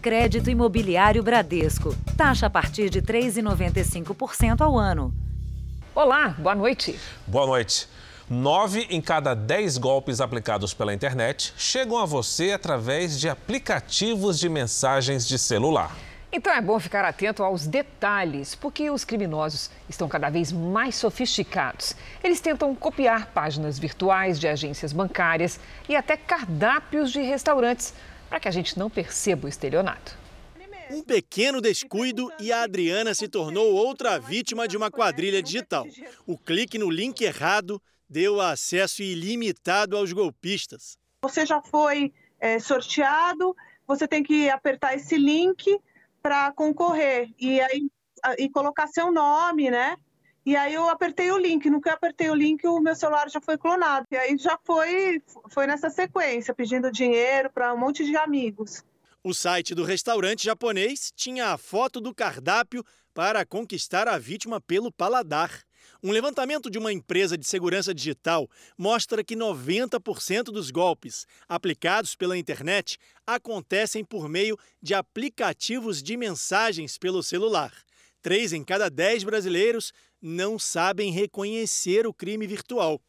Crédito Imobiliário Bradesco. Taxa a partir de 3,95% ao ano. Olá, boa noite. Boa noite. Nove em cada dez golpes aplicados pela internet chegam a você através de aplicativos de mensagens de celular. Então é bom ficar atento aos detalhes, porque os criminosos estão cada vez mais sofisticados. Eles tentam copiar páginas virtuais de agências bancárias e até cardápios de restaurantes, para que a gente não perceba o estelionato. Um pequeno descuido e a Adriana se tornou outra vítima de uma quadrilha digital. O clique no link errado deu acesso ilimitado aos golpistas. Você já foi é, sorteado, você tem que apertar esse link para concorrer e aí e colocar seu nome, né? E aí eu apertei o link. No que eu apertei o link, o meu celular já foi clonado. E aí já foi foi nessa sequência, pedindo dinheiro para um monte de amigos. O site do restaurante japonês tinha a foto do cardápio para conquistar a vítima pelo paladar. Um levantamento de uma empresa de segurança digital mostra que 90% dos golpes aplicados pela internet acontecem por meio de aplicativos de mensagens pelo celular. Três em cada dez brasileiros não sabem reconhecer o crime virtual.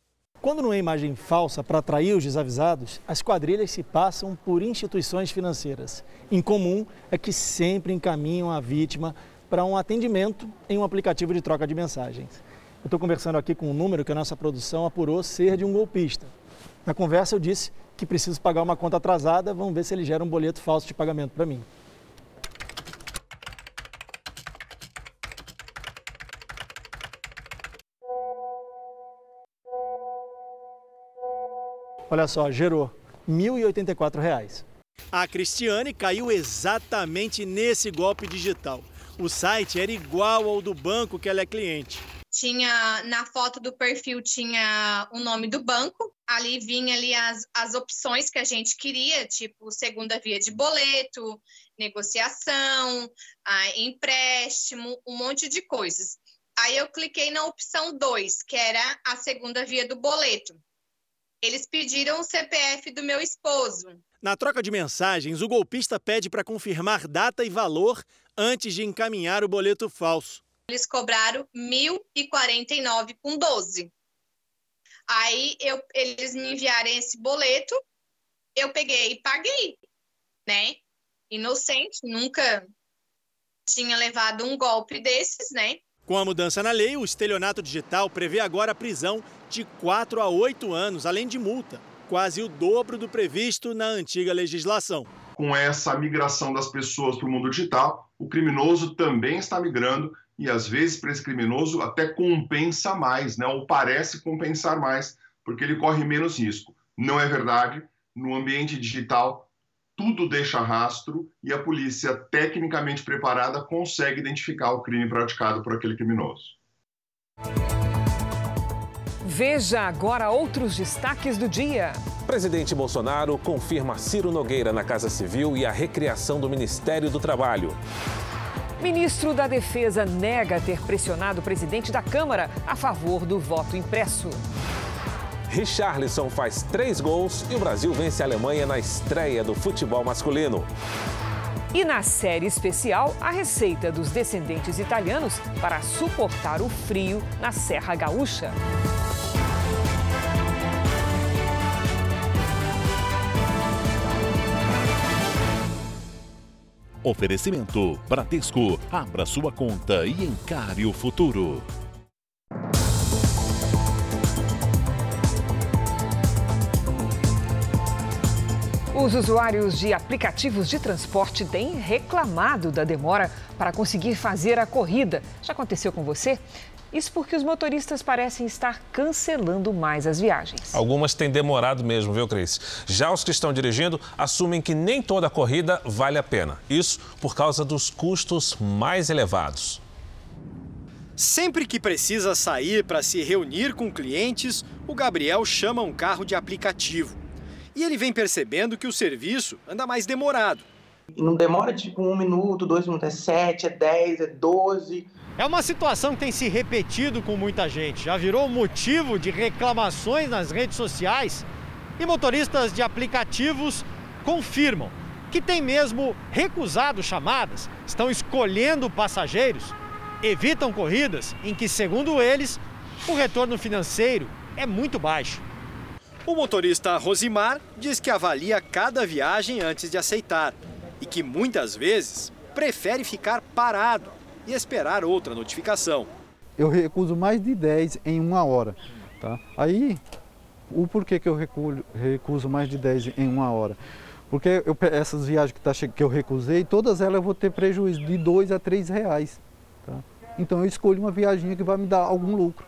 Quando não é imagem falsa para atrair os desavisados, as quadrilhas se passam por instituições financeiras. Em comum é que sempre encaminham a vítima para um atendimento em um aplicativo de troca de mensagens. Eu estou conversando aqui com um número que a nossa produção apurou ser de um golpista. Na conversa eu disse que preciso pagar uma conta atrasada, vamos ver se ele gera um boleto falso de pagamento para mim. Olha só, gerou R$ 1.084. A Cristiane caiu exatamente nesse golpe digital. O site era igual ao do banco que ela é cliente tinha na foto do perfil tinha o nome do banco, ali vinha ali as, as opções que a gente queria, tipo segunda via de boleto, negociação, empréstimo, um monte de coisas. Aí eu cliquei na opção 2, que era a segunda via do boleto. Eles pediram o CPF do meu esposo. Na troca de mensagens, o golpista pede para confirmar data e valor antes de encaminhar o boleto falso eles cobraram R$ 1.049,12. Aí eu, eles me enviaram esse boleto, eu peguei e paguei, né? Inocente, nunca tinha levado um golpe desses, né? Com a mudança na lei, o estelionato digital prevê agora a prisão de 4 a 8 anos, além de multa, quase o dobro do previsto na antiga legislação. Com essa migração das pessoas para o mundo digital, o criminoso também está migrando e às vezes para esse criminoso até compensa mais, né? ou parece compensar mais, porque ele corre menos risco. Não é verdade. No ambiente digital, tudo deixa rastro e a polícia, tecnicamente preparada, consegue identificar o crime praticado por aquele criminoso. Veja agora outros destaques do dia. Presidente Bolsonaro confirma Ciro Nogueira na Casa Civil e a recriação do Ministério do Trabalho. Ministro da Defesa nega ter pressionado o presidente da Câmara a favor do voto impresso. Richarlison faz três gols e o Brasil vence a Alemanha na estreia do futebol masculino. E na série especial, a receita dos descendentes italianos para suportar o frio na Serra Gaúcha. Oferecimento Bradesco. Abra sua conta e encare o futuro. Os usuários de aplicativos de transporte têm reclamado da demora para conseguir fazer a corrida. Já aconteceu com você? Isso porque os motoristas parecem estar cancelando mais as viagens. Algumas têm demorado mesmo, viu, Cris? Já os que estão dirigindo assumem que nem toda corrida vale a pena. Isso por causa dos custos mais elevados. Sempre que precisa sair para se reunir com clientes, o Gabriel chama um carro de aplicativo. E ele vem percebendo que o serviço anda mais demorado. Não demora tipo um minuto, dois minutos, é sete, é dez, é doze. É uma situação que tem se repetido com muita gente, já virou motivo de reclamações nas redes sociais e motoristas de aplicativos confirmam. que têm mesmo recusado chamadas, estão escolhendo passageiros, evitam corridas em que, segundo eles, o retorno financeiro é muito baixo. O motorista Rosimar diz que avalia cada viagem antes de aceitar e que muitas vezes prefere ficar parado e esperar outra notificação. Eu recuso mais de 10 em uma hora. Tá? Aí, o porquê que eu recuso, recuso mais de 10 em uma hora? Porque eu, essas viagens que, tá, que eu recusei, todas elas eu vou ter prejuízo de 2 a 3 reais. Tá? Então eu escolho uma viagem que vai me dar algum lucro.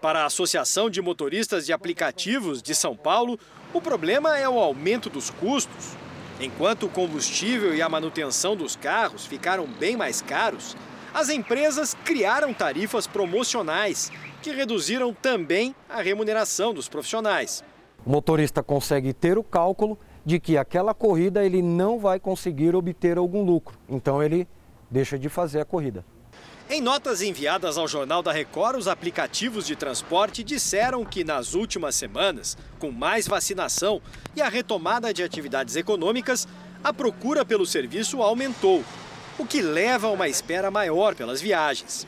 Para a Associação de Motoristas de Aplicativos de São Paulo, o problema é o aumento dos custos. Enquanto o combustível e a manutenção dos carros ficaram bem mais caros, as empresas criaram tarifas promocionais que reduziram também a remuneração dos profissionais. O motorista consegue ter o cálculo de que aquela corrida ele não vai conseguir obter algum lucro, então ele deixa de fazer a corrida. Em notas enviadas ao Jornal da Record, os aplicativos de transporte disseram que nas últimas semanas, com mais vacinação e a retomada de atividades econômicas, a procura pelo serviço aumentou, o que leva a uma espera maior pelas viagens.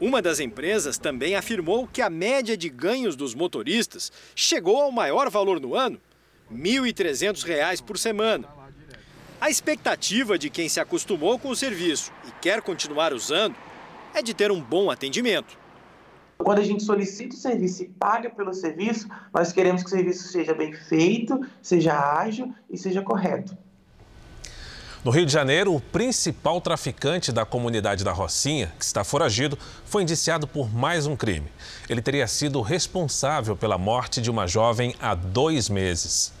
Uma das empresas também afirmou que a média de ganhos dos motoristas chegou ao maior valor no ano, R$ 1.300 por semana. A expectativa de quem se acostumou com o serviço e quer continuar usando é de ter um bom atendimento. Quando a gente solicita o serviço e paga pelo serviço, nós queremos que o serviço seja bem feito, seja ágil e seja correto. No Rio de Janeiro, o principal traficante da comunidade da Rocinha, que está foragido, foi indiciado por mais um crime. Ele teria sido responsável pela morte de uma jovem há dois meses.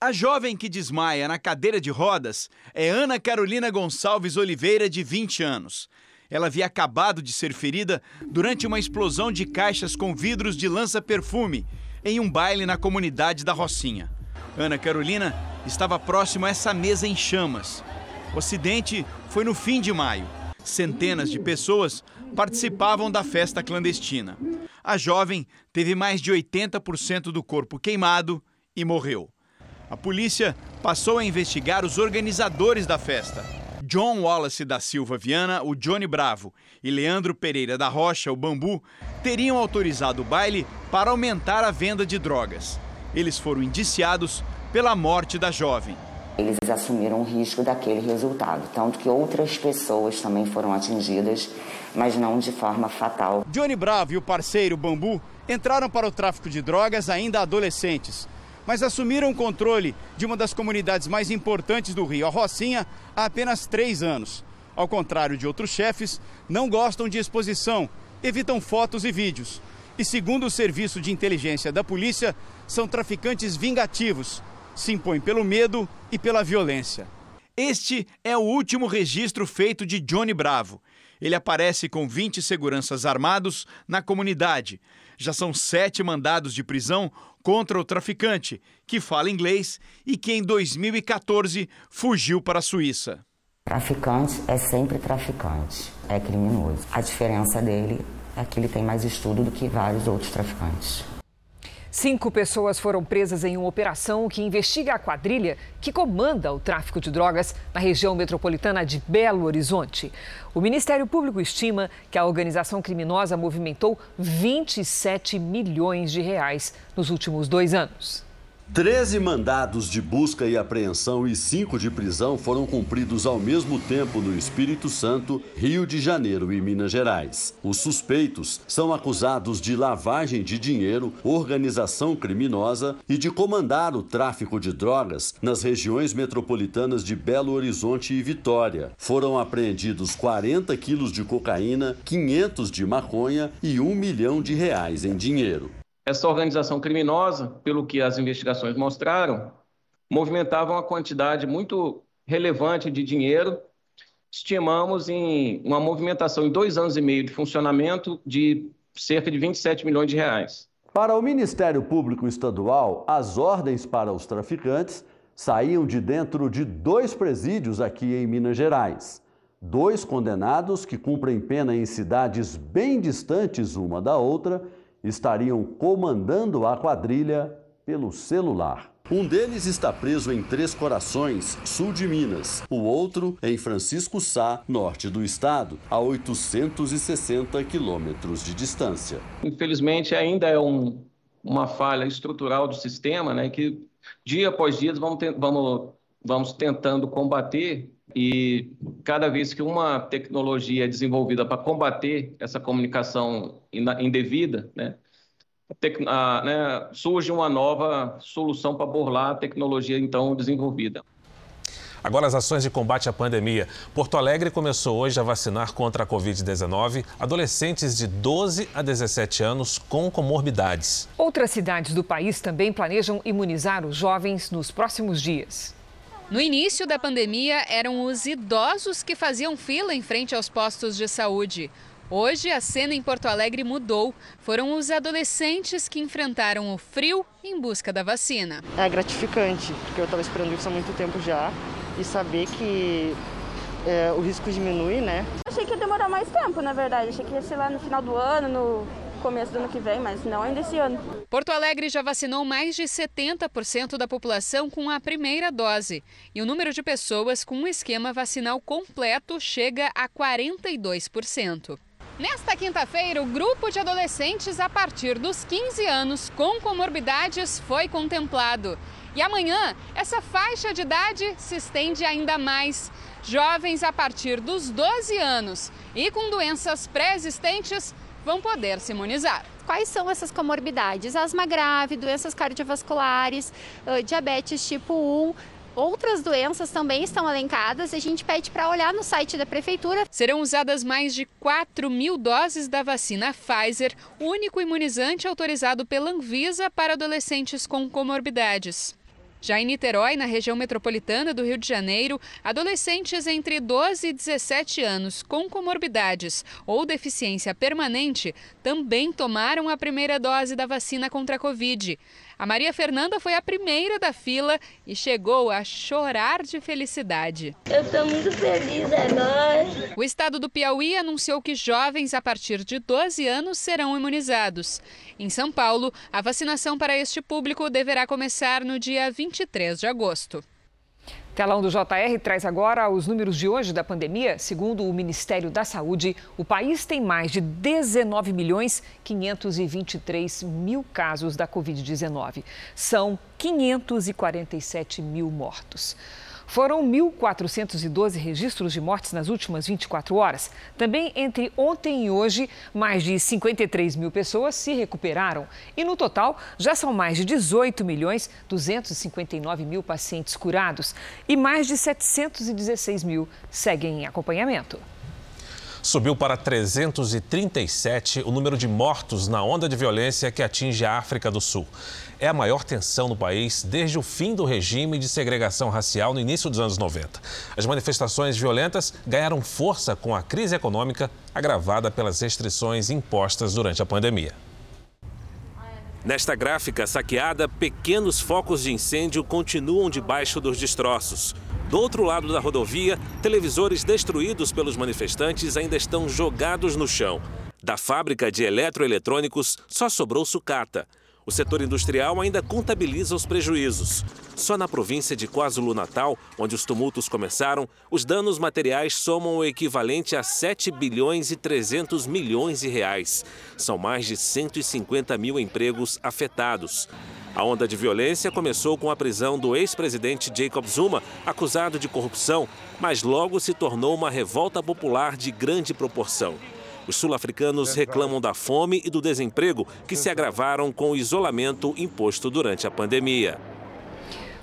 A jovem que desmaia na cadeira de rodas é Ana Carolina Gonçalves Oliveira, de 20 anos. Ela havia acabado de ser ferida durante uma explosão de caixas com vidros de lança-perfume em um baile na comunidade da Rocinha. Ana Carolina estava próximo a essa mesa em chamas. O acidente foi no fim de maio. Centenas de pessoas participavam da festa clandestina. A jovem teve mais de 80% do corpo queimado e morreu. A polícia passou a investigar os organizadores da festa. John Wallace da Silva Viana, o Johnny Bravo, e Leandro Pereira da Rocha, o Bambu, teriam autorizado o baile para aumentar a venda de drogas. Eles foram indiciados pela morte da jovem. Eles assumiram o risco daquele resultado, tanto que outras pessoas também foram atingidas, mas não de forma fatal. Johnny Bravo e o parceiro Bambu entraram para o tráfico de drogas ainda adolescentes, mas assumiram o controle de uma das comunidades mais importantes do Rio, a Rocinha, há apenas três anos. Ao contrário de outros chefes, não gostam de exposição, evitam fotos e vídeos. E segundo o serviço de inteligência da polícia, são traficantes vingativos se impõe pelo medo e pela violência. Este é o último registro feito de Johnny Bravo. Ele aparece com 20 seguranças armados na comunidade. Já são sete mandados de prisão contra o traficante, que fala inglês e que em 2014 fugiu para a Suíça. Traficante é sempre traficante, é criminoso. A diferença dele é que ele tem mais estudo do que vários outros traficantes. Cinco pessoas foram presas em uma operação que investiga a quadrilha que comanda o tráfico de drogas na região metropolitana de Belo Horizonte. O Ministério Público estima que a organização criminosa movimentou 27 milhões de reais nos últimos dois anos. 13 mandados de busca e apreensão e 5 de prisão foram cumpridos ao mesmo tempo no Espírito Santo, Rio de Janeiro e Minas Gerais. Os suspeitos são acusados de lavagem de dinheiro, organização criminosa e de comandar o tráfico de drogas nas regiões metropolitanas de Belo Horizonte e Vitória. Foram apreendidos 40 quilos de cocaína, 500 de maconha e 1 milhão de reais em dinheiro. Essa organização criminosa, pelo que as investigações mostraram, movimentava uma quantidade muito relevante de dinheiro. Estimamos em uma movimentação em dois anos e meio de funcionamento de cerca de 27 milhões de reais. Para o Ministério Público Estadual, as ordens para os traficantes saíam de dentro de dois presídios aqui em Minas Gerais. Dois condenados que cumprem pena em cidades bem distantes uma da outra estariam comandando a quadrilha pelo celular. Um deles está preso em Três Corações, sul de Minas. O outro em Francisco Sá, norte do estado, a 860 quilômetros de distância. Infelizmente, ainda é um, uma falha estrutural do sistema, né, que dia após dia vamos, vamos, vamos tentando combater e cada vez que uma tecnologia é desenvolvida para combater essa comunicação indevida, né, a, né, surge uma nova solução para burlar a tecnologia então desenvolvida. Agora, as ações de combate à pandemia. Porto Alegre começou hoje a vacinar contra a Covid-19 adolescentes de 12 a 17 anos com comorbidades. Outras cidades do país também planejam imunizar os jovens nos próximos dias. No início da pandemia, eram os idosos que faziam fila em frente aos postos de saúde. Hoje, a cena em Porto Alegre mudou. Foram os adolescentes que enfrentaram o frio em busca da vacina. É gratificante, porque eu estava esperando isso há muito tempo já e saber que é, o risco diminui, né? Achei que ia demorar mais tempo, na verdade. Achei que ia ser lá no final do ano, no começo do ano que vem, mas não ainda esse ano. Porto Alegre já vacinou mais de 70% da população com a primeira dose. E o número de pessoas com um esquema vacinal completo chega a 42%. Nesta quinta-feira, o grupo de adolescentes a partir dos 15 anos com comorbidades foi contemplado. E amanhã, essa faixa de idade se estende ainda mais. Jovens a partir dos 12 anos e com doenças pré-existentes vão poder se imunizar. Quais são essas comorbidades? Asma grave, doenças cardiovasculares, diabetes tipo 1, Outras doenças também estão elencadas e a gente pede para olhar no site da Prefeitura. Serão usadas mais de 4 mil doses da vacina Pfizer, único imunizante autorizado pela Anvisa para adolescentes com comorbidades. Já em Niterói, na região metropolitana do Rio de Janeiro, adolescentes entre 12 e 17 anos com comorbidades ou deficiência permanente também tomaram a primeira dose da vacina contra a Covid. A Maria Fernanda foi a primeira da fila e chegou a chorar de felicidade. Eu estou muito feliz agora. O estado do Piauí anunciou que jovens a partir de 12 anos serão imunizados. Em São Paulo, a vacinação para este público deverá começar no dia 23 de agosto. Telão do JR traz agora os números de hoje da pandemia. Segundo o Ministério da Saúde, o país tem mais de 19 milhões 523 mil casos da Covid-19. São 547 mil mortos. Foram 1.412 registros de mortes nas últimas 24 horas. Também entre ontem e hoje, mais de 53 mil pessoas se recuperaram. E no total, já são mais de 18 milhões 259 mil pacientes curados. E mais de 716 mil seguem em acompanhamento. Subiu para 337 o número de mortos na onda de violência que atinge a África do Sul. É a maior tensão no país desde o fim do regime de segregação racial no início dos anos 90. As manifestações violentas ganharam força com a crise econômica agravada pelas restrições impostas durante a pandemia. Nesta gráfica saqueada, pequenos focos de incêndio continuam debaixo dos destroços. Do outro lado da rodovia, televisores destruídos pelos manifestantes ainda estão jogados no chão. Da fábrica de eletroeletrônicos só sobrou sucata. O setor industrial ainda contabiliza os prejuízos. Só na província de KwaZulu-Natal, onde os tumultos começaram, os danos materiais somam o equivalente a 7 bilhões e 300 milhões de reais. São mais de 150 mil empregos afetados. A onda de violência começou com a prisão do ex-presidente Jacob Zuma, acusado de corrupção, mas logo se tornou uma revolta popular de grande proporção. Os sul-africanos reclamam da fome e do desemprego que se agravaram com o isolamento imposto durante a pandemia.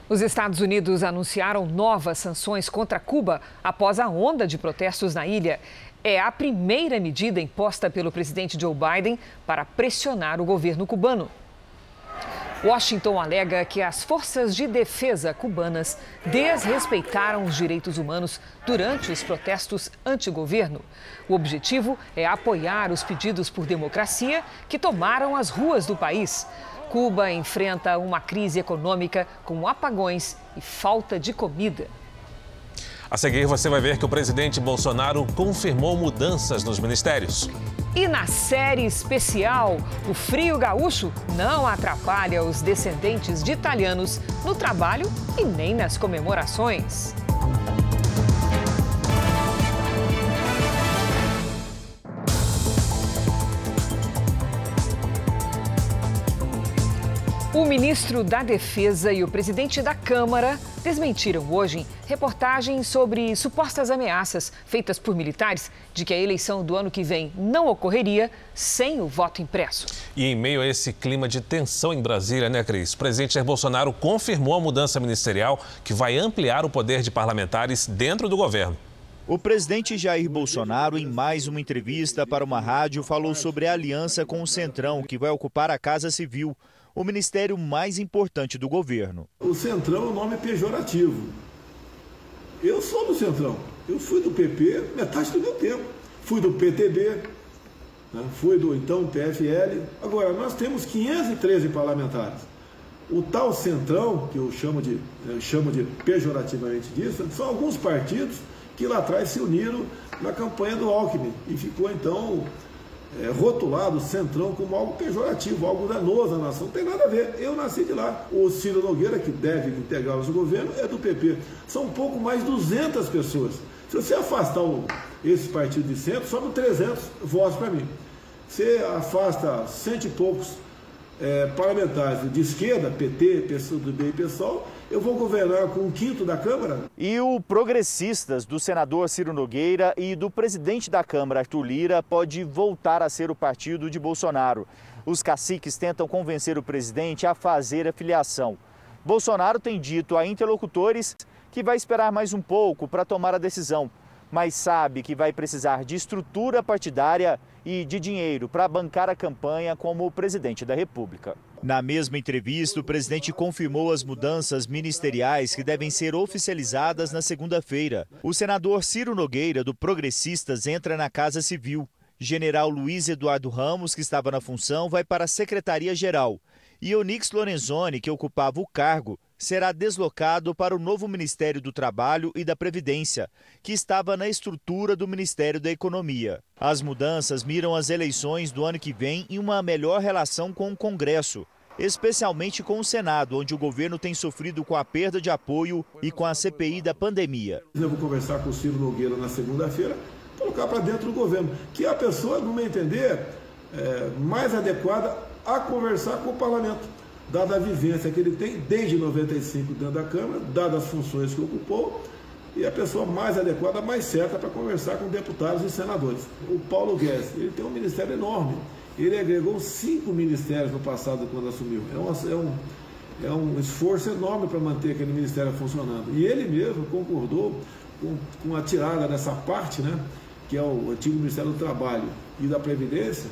Os Estados Unidos anunciaram novas sanções contra Cuba após a onda de protestos na ilha. É a primeira medida imposta pelo presidente Joe Biden para pressionar o governo cubano. Washington alega que as forças de defesa cubanas desrespeitaram os direitos humanos durante os protestos anti-governo. O objetivo é apoiar os pedidos por democracia que tomaram as ruas do país. Cuba enfrenta uma crise econômica com apagões e falta de comida. A seguir, você vai ver que o presidente Bolsonaro confirmou mudanças nos ministérios. E na série especial, o frio gaúcho não atrapalha os descendentes de italianos no trabalho e nem nas comemorações. O ministro da Defesa e o presidente da Câmara desmentiram hoje reportagens sobre supostas ameaças feitas por militares de que a eleição do ano que vem não ocorreria sem o voto impresso. E em meio a esse clima de tensão em Brasília, né, Cris? O presidente Jair Bolsonaro confirmou a mudança ministerial que vai ampliar o poder de parlamentares dentro do governo. O presidente Jair Bolsonaro, em mais uma entrevista para uma rádio, falou sobre a aliança com o Centrão, que vai ocupar a Casa Civil o ministério mais importante do governo. O Centrão é um nome pejorativo. Eu sou do Centrão. Eu fui do PP metade do meu tempo. Fui do PTB, né? fui do então PFL. Agora, nós temos 513 parlamentares. O tal Centrão, que eu chamo de, eu chamo de pejorativamente disso, são alguns partidos que lá atrás se uniram na campanha do Alckmin e ficou então é, rotulado Centrão como algo pejorativo, algo danoso à nação. Não tem nada a ver. Eu nasci de lá. O Ciro Nogueira, que deve integrar o governo, é do PP. São um pouco mais de 200 pessoas. Se você afastar o, esse partido de centro, sobram 300 votos para mim. Você afasta cento e poucos é, parlamentares de esquerda, PT, PSDB e PSOL, eu vou governar com um quinto da Câmara. E o Progressistas do senador Ciro Nogueira e do presidente da Câmara, Arthur Lira, pode voltar a ser o partido de Bolsonaro. Os caciques tentam convencer o presidente a fazer a filiação. Bolsonaro tem dito a interlocutores que vai esperar mais um pouco para tomar a decisão, mas sabe que vai precisar de estrutura partidária e de dinheiro para bancar a campanha como presidente da República. Na mesma entrevista, o presidente confirmou as mudanças ministeriais que devem ser oficializadas na segunda-feira. O senador Ciro Nogueira, do Progressistas, entra na Casa Civil. General Luiz Eduardo Ramos, que estava na função, vai para a Secretaria-Geral. E Onix Lorenzoni, que ocupava o cargo, será deslocado para o novo Ministério do Trabalho e da Previdência, que estava na estrutura do Ministério da Economia. As mudanças miram as eleições do ano que vem em uma melhor relação com o Congresso, especialmente com o Senado, onde o governo tem sofrido com a perda de apoio e com a CPI da pandemia. Eu vou conversar com o Ciro Nogueira na segunda-feira, colocar para dentro do governo, que é a pessoa, no meu entender, é, mais adequada a conversar com o parlamento dada a vivência que ele tem desde 95 dentro da Câmara, dadas as funções que ocupou, e a pessoa mais adequada, mais certa para conversar com deputados e senadores. O Paulo Guedes, ele tem um ministério enorme. Ele agregou cinco ministérios no passado quando assumiu. É, é, um, é um esforço enorme para manter aquele ministério funcionando. E ele mesmo concordou com, com a tirada dessa parte, né, que é o antigo Ministério do Trabalho e da Previdência,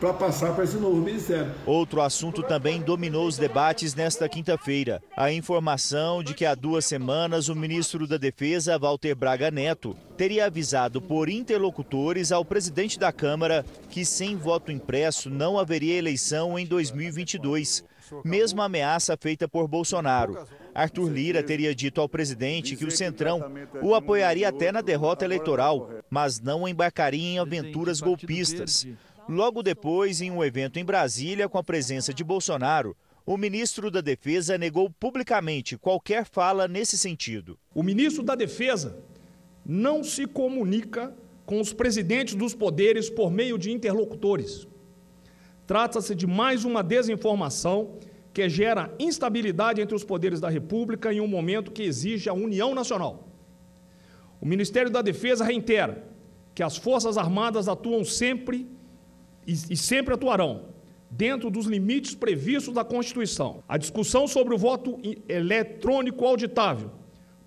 para passar para esse novo ministério. Outro assunto também dominou os debates nesta quinta-feira. A informação de que há duas semanas o ministro da Defesa, Walter Braga Neto, teria avisado por interlocutores ao presidente da Câmara que sem voto impresso não haveria eleição em 2022. Mesma ameaça feita por Bolsonaro. Arthur Lira teria dito ao presidente que o Centrão o apoiaria até na derrota eleitoral, mas não embarcaria em aventuras golpistas. Logo depois, em um evento em Brasília com a presença de Bolsonaro, o ministro da Defesa negou publicamente qualquer fala nesse sentido. O ministro da Defesa não se comunica com os presidentes dos poderes por meio de interlocutores. Trata-se de mais uma desinformação que gera instabilidade entre os poderes da República em um momento que exige a união nacional. O Ministério da Defesa reitera que as Forças Armadas atuam sempre e, e sempre atuarão dentro dos limites previstos da Constituição. A discussão sobre o voto eletrônico auditável,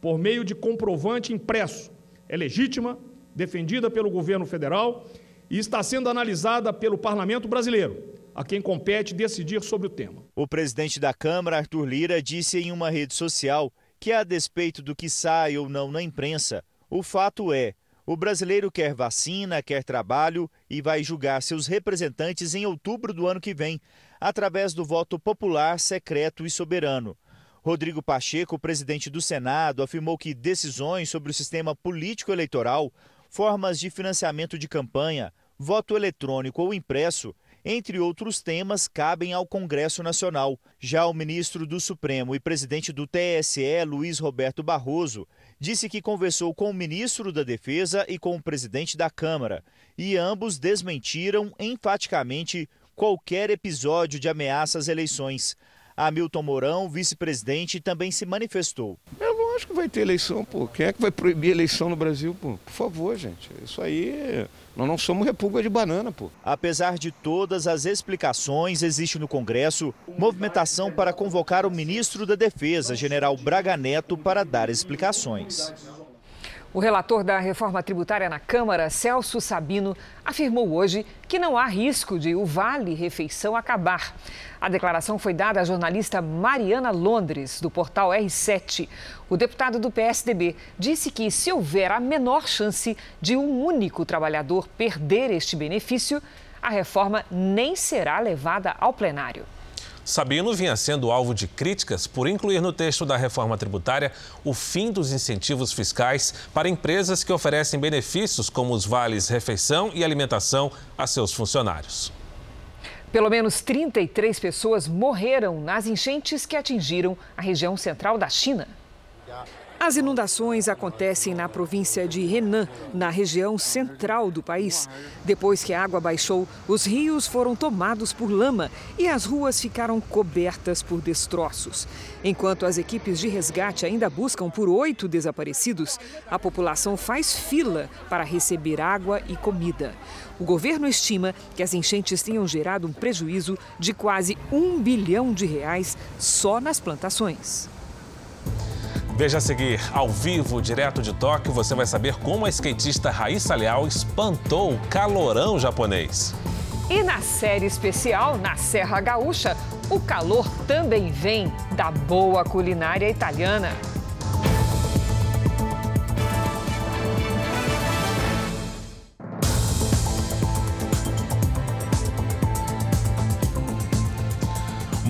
por meio de comprovante impresso, é legítima, defendida pelo governo federal e está sendo analisada pelo parlamento brasileiro, a quem compete decidir sobre o tema. O presidente da Câmara, Arthur Lira, disse em uma rede social que, a despeito do que sai ou não na imprensa, o fato é o brasileiro quer vacina, quer trabalho e vai julgar seus representantes em outubro do ano que vem, através do voto popular, secreto e soberano. Rodrigo Pacheco, presidente do Senado, afirmou que decisões sobre o sistema político-eleitoral, formas de financiamento de campanha, voto eletrônico ou impresso entre outros temas, cabem ao Congresso Nacional. Já o ministro do Supremo e presidente do TSE, Luiz Roberto Barroso, disse que conversou com o ministro da Defesa e com o presidente da Câmara, e ambos desmentiram enfaticamente qualquer episódio de ameaça às eleições. Hamilton Mourão, vice-presidente, também se manifestou. É lógico que vai ter eleição, pô. Quem é que vai proibir eleição no Brasil, pô? Por favor, gente. Isso aí. Nós não somos república de banana, pô. Apesar de todas as explicações, existe no Congresso movimentação para convocar o ministro da Defesa, general Braga Neto, para dar explicações. O relator da reforma tributária na Câmara, Celso Sabino, afirmou hoje que não há risco de o Vale Refeição acabar. A declaração foi dada à jornalista Mariana Londres, do portal R7. O deputado do PSDB disse que, se houver a menor chance de um único trabalhador perder este benefício, a reforma nem será levada ao plenário. Sabino vinha sendo alvo de críticas por incluir no texto da reforma tributária o fim dos incentivos fiscais para empresas que oferecem benefícios como os vales refeição e alimentação a seus funcionários. Pelo menos 33 pessoas morreram nas enchentes que atingiram a região central da China. As inundações acontecem na província de Henan, na região central do país. Depois que a água baixou, os rios foram tomados por lama e as ruas ficaram cobertas por destroços. Enquanto as equipes de resgate ainda buscam por oito desaparecidos, a população faz fila para receber água e comida. O governo estima que as enchentes tenham gerado um prejuízo de quase um bilhão de reais só nas plantações. Veja a seguir, ao vivo, direto de Tóquio, você vai saber como a skatista Raíssa Leal espantou o calorão japonês. E na série especial, na Serra Gaúcha, o calor também vem da boa culinária italiana.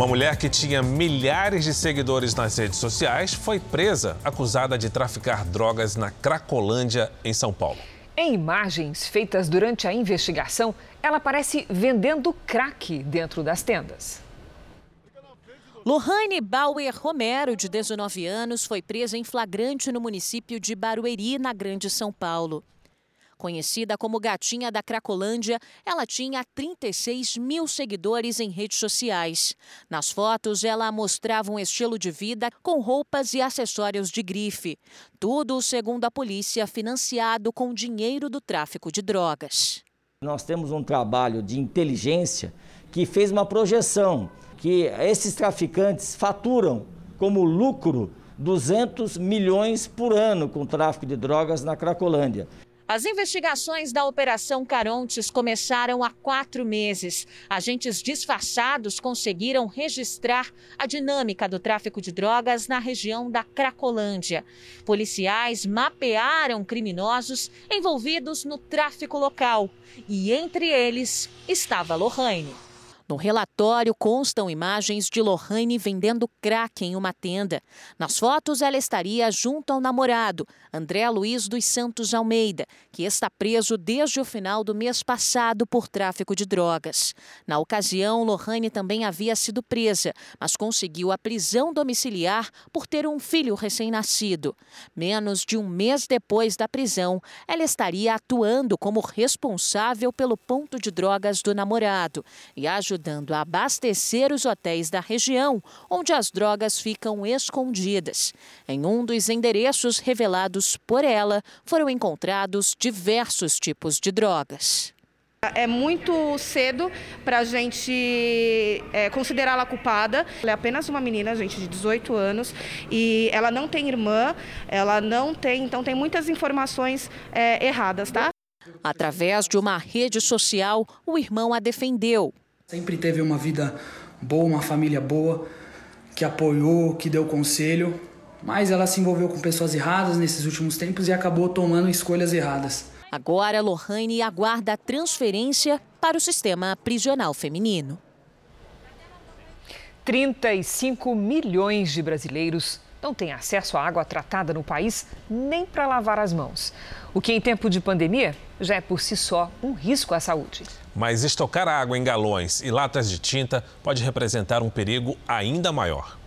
Uma mulher que tinha milhares de seguidores nas redes sociais foi presa, acusada de traficar drogas na Cracolândia, em São Paulo. Em imagens feitas durante a investigação, ela parece vendendo crack dentro das tendas. Lohane Bauer Romero, de 19 anos, foi presa em flagrante no município de Barueri, na Grande São Paulo. Conhecida como Gatinha da Cracolândia, ela tinha 36 mil seguidores em redes sociais. Nas fotos, ela mostrava um estilo de vida com roupas e acessórios de grife. Tudo, segundo a polícia, financiado com dinheiro do tráfico de drogas. Nós temos um trabalho de inteligência que fez uma projeção que esses traficantes faturam como lucro 200 milhões por ano com o tráfico de drogas na Cracolândia. As investigações da Operação Carontes começaram há quatro meses. Agentes disfarçados conseguiram registrar a dinâmica do tráfico de drogas na região da Cracolândia. Policiais mapearam criminosos envolvidos no tráfico local e entre eles estava Lohane. No relatório constam imagens de Lohane vendendo crack em uma tenda. Nas fotos, ela estaria junto ao namorado, André Luiz dos Santos Almeida, que está preso desde o final do mês passado por tráfico de drogas. Na ocasião, Lohane também havia sido presa, mas conseguiu a prisão domiciliar por ter um filho recém-nascido. Menos de um mês depois da prisão, ela estaria atuando como responsável pelo ponto de drogas do namorado e ajudando ajudando a abastecer os hotéis da região, onde as drogas ficam escondidas. Em um dos endereços revelados por ela, foram encontrados diversos tipos de drogas. É muito cedo para a gente é, considerá-la culpada. Ela é apenas uma menina, gente, de 18 anos, e ela não tem irmã, ela não tem, então tem muitas informações é, erradas, tá? Através de uma rede social, o irmão a defendeu. Sempre teve uma vida boa, uma família boa, que apoiou, que deu conselho, mas ela se envolveu com pessoas erradas nesses últimos tempos e acabou tomando escolhas erradas. Agora, Lohane aguarda a transferência para o sistema prisional feminino. 35 milhões de brasileiros não têm acesso à água tratada no país nem para lavar as mãos. O que em tempo de pandemia já é por si só um risco à saúde. Mas estocar água em galões e latas de tinta pode representar um perigo ainda maior.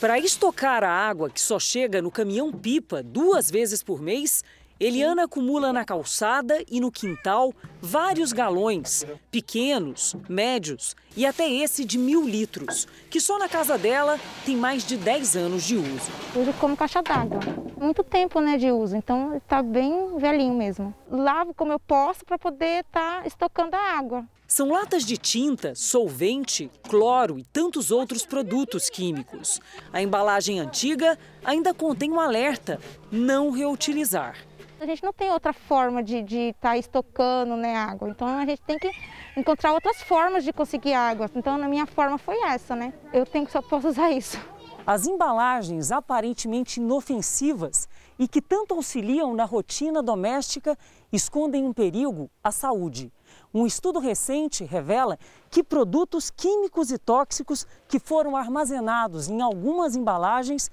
Para estocar a água que só chega no caminhão-pipa duas vezes por mês, Eliana acumula na calçada e no quintal vários galões, pequenos, médios e até esse de mil litros, que só na casa dela tem mais de 10 anos de uso. Uso como caixa d'água. Muito tempo né, de uso, então está bem velhinho mesmo. Lavo como eu posso para poder estar tá estocando a água. São latas de tinta, solvente, cloro e tantos outros produtos químicos. A embalagem antiga ainda contém um alerta: não reutilizar. A gente não tem outra forma de estar tá estocando né, água, então a gente tem que encontrar outras formas de conseguir água. Então, na minha forma foi essa, né? Eu tenho que só posso usar isso. As embalagens aparentemente inofensivas e que tanto auxiliam na rotina doméstica escondem um perigo à saúde. Um estudo recente revela que produtos químicos e tóxicos que foram armazenados em algumas embalagens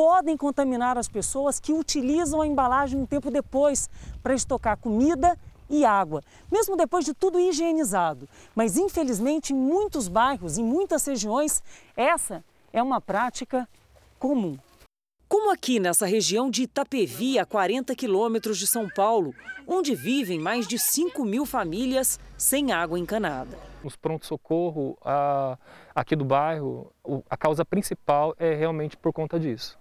podem contaminar as pessoas que utilizam a embalagem um tempo depois para estocar comida e água, mesmo depois de tudo higienizado. Mas infelizmente, em muitos bairros, em muitas regiões, essa é uma prática comum. Como aqui nessa região de Itapevi, a 40 quilômetros de São Paulo, onde vivem mais de 5 mil famílias sem água encanada. Os pronto-socorro aqui do bairro, a causa principal é realmente por conta disso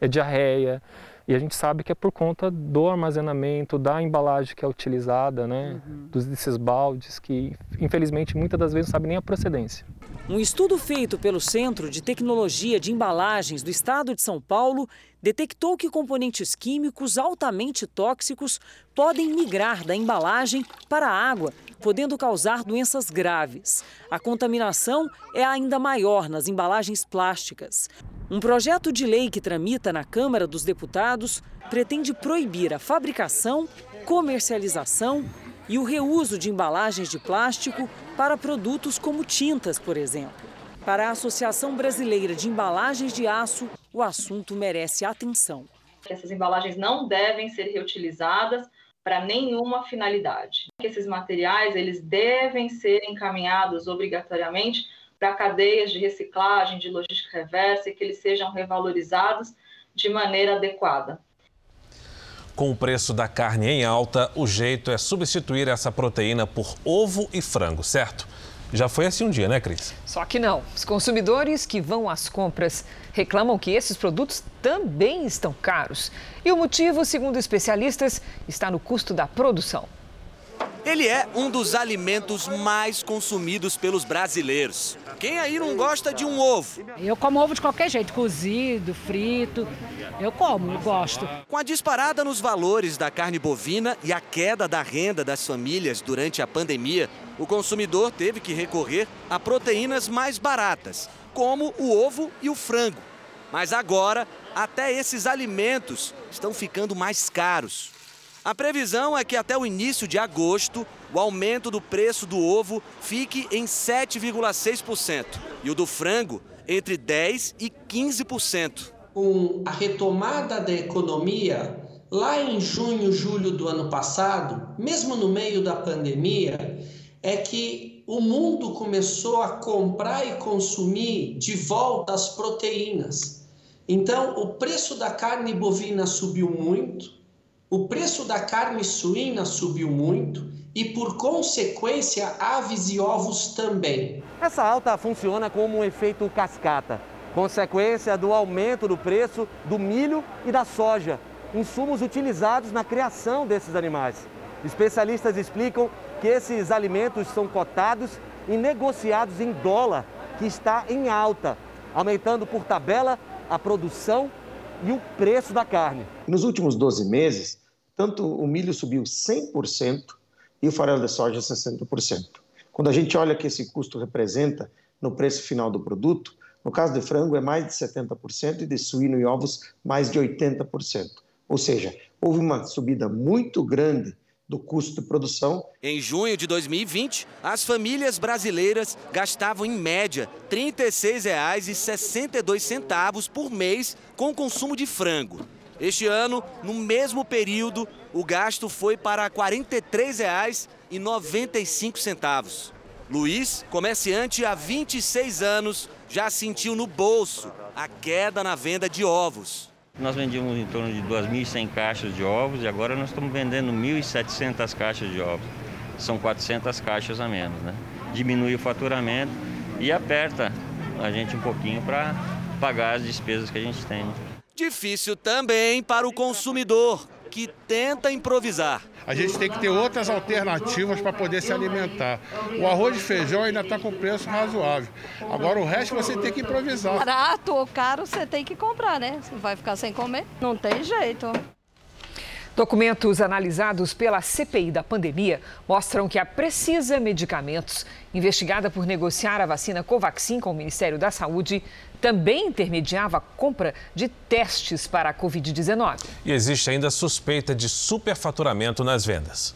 é diarreia. E a gente sabe que é por conta do armazenamento, da embalagem que é utilizada, né? Uhum. Dos, desses baldes que, infelizmente, muitas das vezes não sabe nem a procedência. Um estudo feito pelo Centro de Tecnologia de Embalagens do Estado de São Paulo detectou que componentes químicos altamente tóxicos podem migrar da embalagem para a água, podendo causar doenças graves. A contaminação é ainda maior nas embalagens plásticas. Um projeto de lei que tramita na Câmara dos Deputados pretende proibir a fabricação, comercialização e o reuso de embalagens de plástico para produtos como tintas, por exemplo. Para a Associação Brasileira de Embalagens de Aço, o assunto merece atenção. Essas embalagens não devem ser reutilizadas para nenhuma finalidade. Esses materiais eles devem ser encaminhados obrigatoriamente para cadeias de reciclagem, de logística reversa e que eles sejam revalorizados de maneira adequada. Com o preço da carne em alta, o jeito é substituir essa proteína por ovo e frango, certo? Já foi assim um dia, né, Cris? Só que não. Os consumidores que vão às compras reclamam que esses produtos também estão caros. E o motivo, segundo especialistas, está no custo da produção. Ele é um dos alimentos mais consumidos pelos brasileiros. Quem aí não gosta de um ovo? Eu como ovo de qualquer jeito, cozido, frito. Eu como, eu gosto. Com a disparada nos valores da carne bovina e a queda da renda das famílias durante a pandemia, o consumidor teve que recorrer a proteínas mais baratas, como o ovo e o frango. Mas agora, até esses alimentos estão ficando mais caros. A previsão é que até o início de agosto, o aumento do preço do ovo fique em 7,6% e o do frango entre 10% e 15%. Com a retomada da economia, lá em junho, julho do ano passado, mesmo no meio da pandemia, é que o mundo começou a comprar e consumir de volta as proteínas. Então, o preço da carne bovina subiu muito, o preço da carne suína subiu muito e, por consequência, aves e ovos também. Essa alta funciona como um efeito cascata, consequência do aumento do preço do milho e da soja, insumos utilizados na criação desses animais. Especialistas explicam que esses alimentos são cotados e negociados em dólar, que está em alta, aumentando por tabela a produção e o preço da carne. Nos últimos 12 meses, tanto o milho subiu 100% e o farelo de soja 60%. Quando a gente olha que esse custo representa no preço final do produto, no caso de frango é mais de 70% e de suíno e ovos mais de 80%. Ou seja, houve uma subida muito grande do custo de produção. Em junho de 2020, as famílias brasileiras gastavam em média R$ 36,62 por mês com o consumo de frango. Este ano, no mesmo período, o gasto foi para R$ 43,95. Luiz, comerciante há 26 anos, já sentiu no bolso a queda na venda de ovos. Nós vendíamos em torno de 2.100 caixas de ovos e agora nós estamos vendendo 1.700 caixas de ovos. São 400 caixas a menos, né? Diminui o faturamento e aperta a gente um pouquinho para pagar as despesas que a gente tem. Difícil também para o consumidor, que tenta improvisar. A gente tem que ter outras alternativas para poder se alimentar. O arroz e feijão ainda está com preço razoável. Agora o resto você tem que improvisar. Barato ou caro, você tem que comprar, né? Você vai ficar sem comer? Não tem jeito. Documentos analisados pela CPI da pandemia mostram que a Precisa Medicamentos, investigada por negociar a vacina Covaxin com o Ministério da Saúde, também intermediava a compra de testes para a Covid-19. E existe ainda suspeita de superfaturamento nas vendas.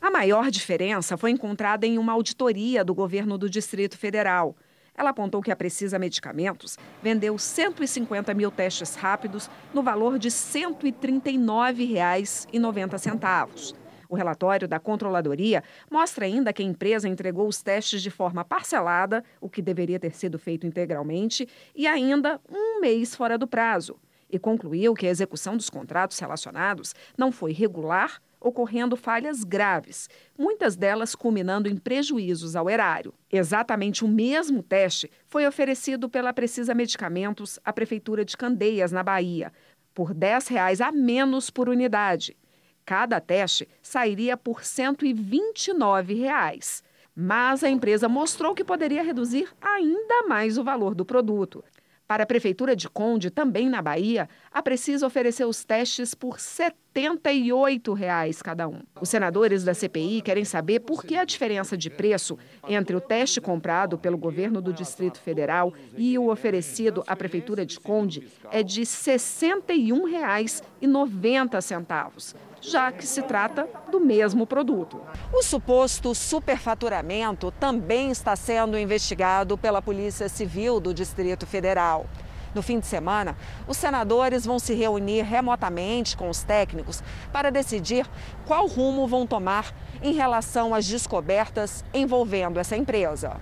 A maior diferença foi encontrada em uma auditoria do governo do Distrito Federal. Ela apontou que a Precisa Medicamentos vendeu 150 mil testes rápidos no valor de R$ 139,90. O relatório da controladoria mostra ainda que a empresa entregou os testes de forma parcelada, o que deveria ter sido feito integralmente, e ainda um mês fora do prazo. E concluiu que a execução dos contratos relacionados não foi regular, ocorrendo falhas graves, muitas delas culminando em prejuízos ao erário. Exatamente o mesmo teste foi oferecido pela Precisa Medicamentos à Prefeitura de Candeias, na Bahia, por 10 reais a menos por unidade. Cada teste sairia por 129 reais. Mas a empresa mostrou que poderia reduzir ainda mais o valor do produto. Para a Prefeitura de Conde, também na Bahia, a Precisa ofereceu os testes por 78 reais cada um. Os senadores da CPI querem saber por que a diferença de preço entre o teste comprado pelo governo do Distrito Federal e o oferecido à Prefeitura de Conde é de R$ 61,90 já que se trata do mesmo produto. O suposto superfaturamento também está sendo investigado pela Polícia Civil do Distrito Federal. No fim de semana, os senadores vão se reunir remotamente com os técnicos para decidir qual rumo vão tomar em relação às descobertas envolvendo essa empresa.